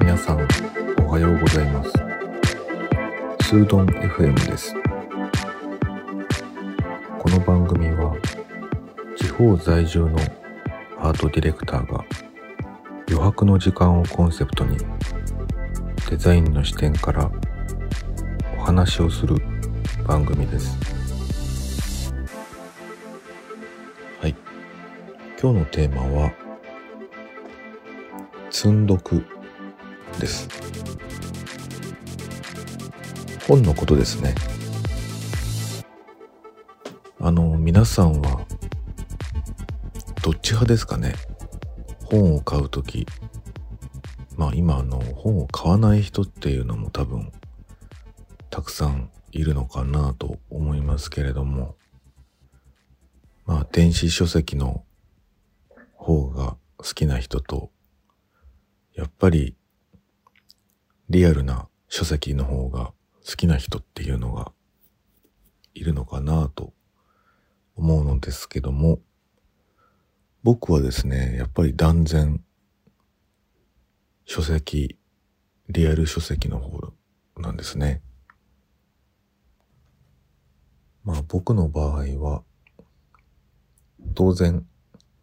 皆さんおはようございます。スードン FM です。この番組は地方在住のアートディレクターが余白の時間をコンセプトにデザインの視点からお話をする番組です。今日のテーマは積んどくです。本のことですね。あの皆さんはどっち派ですかね？本を買うときまあ今あの本を買わない人っていうのも多分たくさんいるのかなと思いますけれども。まあ電子書籍の好きな人とやっぱりリアルな書籍の方が好きな人っていうのがいるのかなと思うのですけども僕はですねやっぱり断然書籍リアル書籍の方なんですね。まあ僕の場合は当然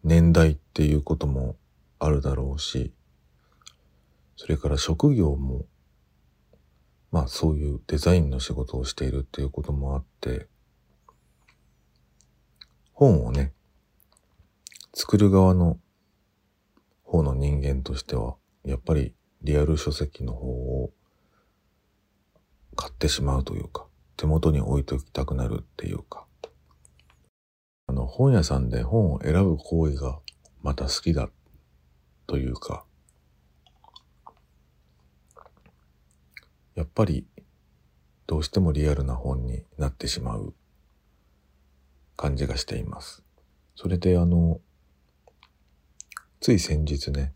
年代っていうこともあるだろうしそれから職業もまあそういうデザインの仕事をしているっていうこともあって本をね作る側の方の人間としてはやっぱりリアル書籍の方を買ってしまうというか手元に置いておきたくなるっていうか本屋さんで本を選ぶ行為がまた好きだというかやっぱりどうしてもリアルな本になってしまう感じがしています。それであの、つい先日ね、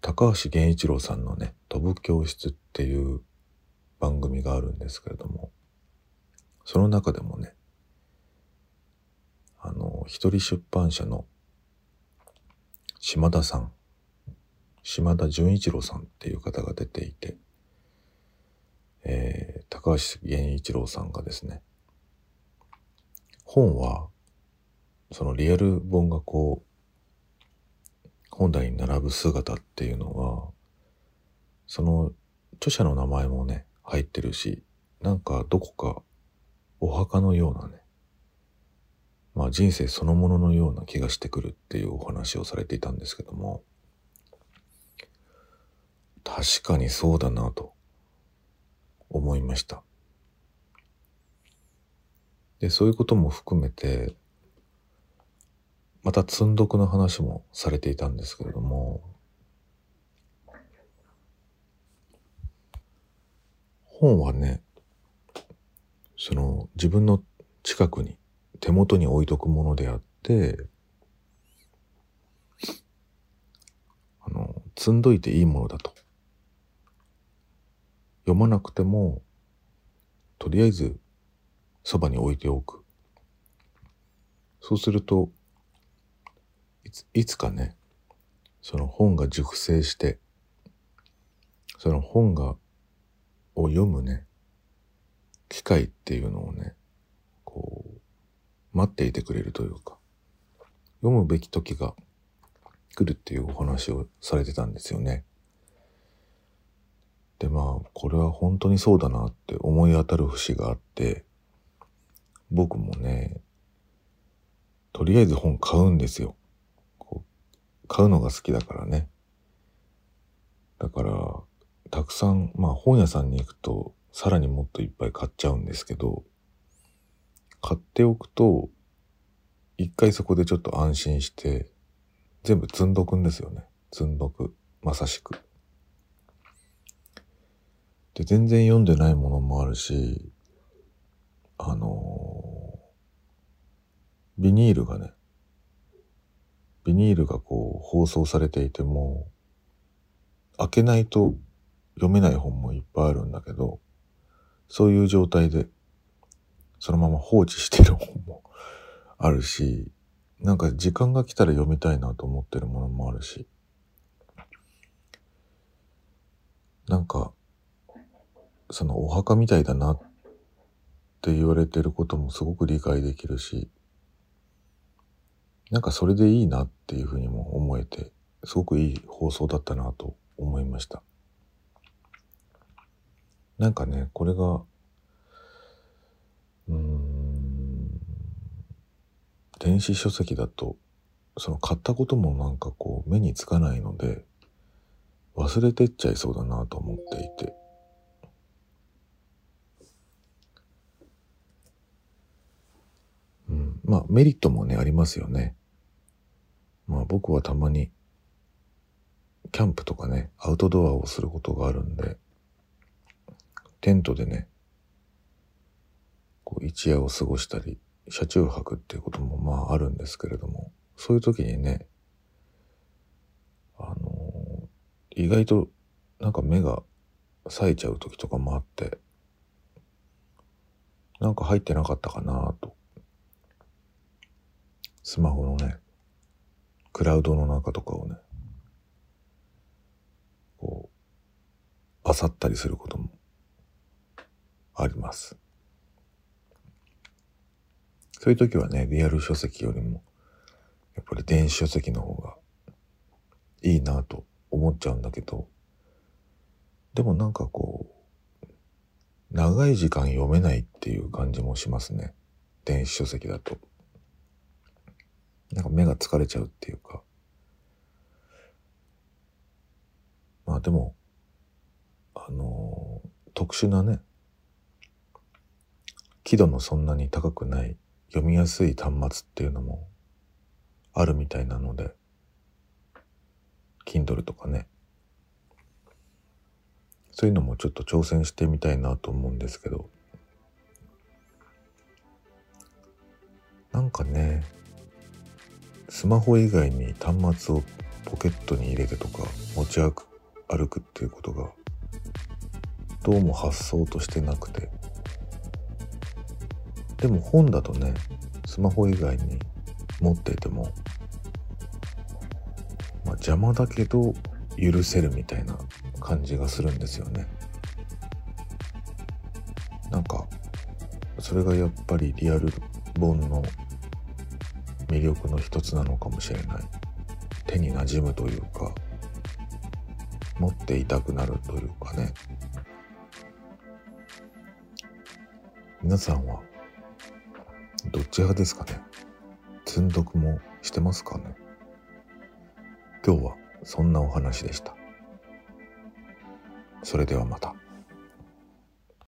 高橋源一郎さんのね、飛ぶ教室っていう番組があるんですけれども、その中でもね、あの、一人出版社の島田さん、島田純一郎さんっていう方が出ていて、えー、高橋源一郎さんがですね、本は、そのリアル本がこう、本題に並ぶ姿っていうのは、その著者の名前もね、入ってるし、なんかどこかお墓のようなね、まあ人生そのもののような気がしてくるっていうお話をされていたんですけども、確かにそうだなと。思いました。で、そういうことも含めて、また積んどくの話もされていたんですけれども、本はね、その自分の近くに手元に置いとくものであって、あの、積んどいていいものだと。読まなくても、とりあえずそばに置いておく。そうするといつ、いつかね、その本が熟成して、その本が、を読むね、機会っていうのをね、待っていてくれるというか、読むべき時が来るっていうお話をされてたんですよね。でまあこれは本当にそうだなって思い当たる節があって僕もねとりあえず本買うんですよ買うのが好きだからねだからたくさんまあ本屋さんに行くとさらにもっといっぱい買っちゃうんですけど買っておくと一回そこでちょっと安心して全部積んどくんですよね。積んどく。まさしく。で、全然読んでないものもあるし、あのー、ビニールがね、ビニールがこう包装されていても、開けないと読めない本もいっぱいあるんだけど、そういう状態でそのまま放置してる本もあるし、なんか時間が来たら読みたいなと思ってるものもあるし、なんか、そのお墓みたいだなって言われてることもすごく理解できるし、なんかそれでいいなっていうふうにも思えて、すごくいい放送だったなと思いました。なんかね、これが、うん、電子書籍だと、その買ったこともなんかこう目につかないので、忘れてっちゃいそうだなと思っていて。うん、まあメリットもねありますよね。まあ僕はたまにキャンプとかね、アウトドアをすることがあるんで、テントでね、こう一夜を過ごしたり、車中泊っていうこともまああるんですけれども、そういう時にね、あのー、意外となんか目が冴えちゃう時とかもあって、なんか入ってなかったかなと。スマホのね、クラウドの中とかをね、こう、漁ったりすることもあります。そういう時はね、リアル書籍よりも、やっぱり電子書籍の方がいいなと思っちゃうんだけど、でもなんかこう、長い時間読めないっていう感じもしますね。電子書籍だと。なんか目が疲れちゃうっていうか。まあでも、あのー、特殊なね、輝度のそんなに高くない読みやすい端末っていうのもあるみたいなので Kindle とかね。そういうのもちょっと挑戦してみたいなと思うんですけど。なんかねスマホ以外に端末をポケットに入れてとか持ち歩く歩くっていうことがどうも発想としてなくて。でも本だとねスマホ以外に持っていても、まあ、邪魔だけど許せるみたいな感じがするんですよね。なんかそれがやっぱりリアル本の魅力の一つなのかもしれない。手に馴染むというか持っていたくなるというかね。皆さんはどっち派ですかね？積んどくもしてますかね？今日はそんなお話でした。それではまた。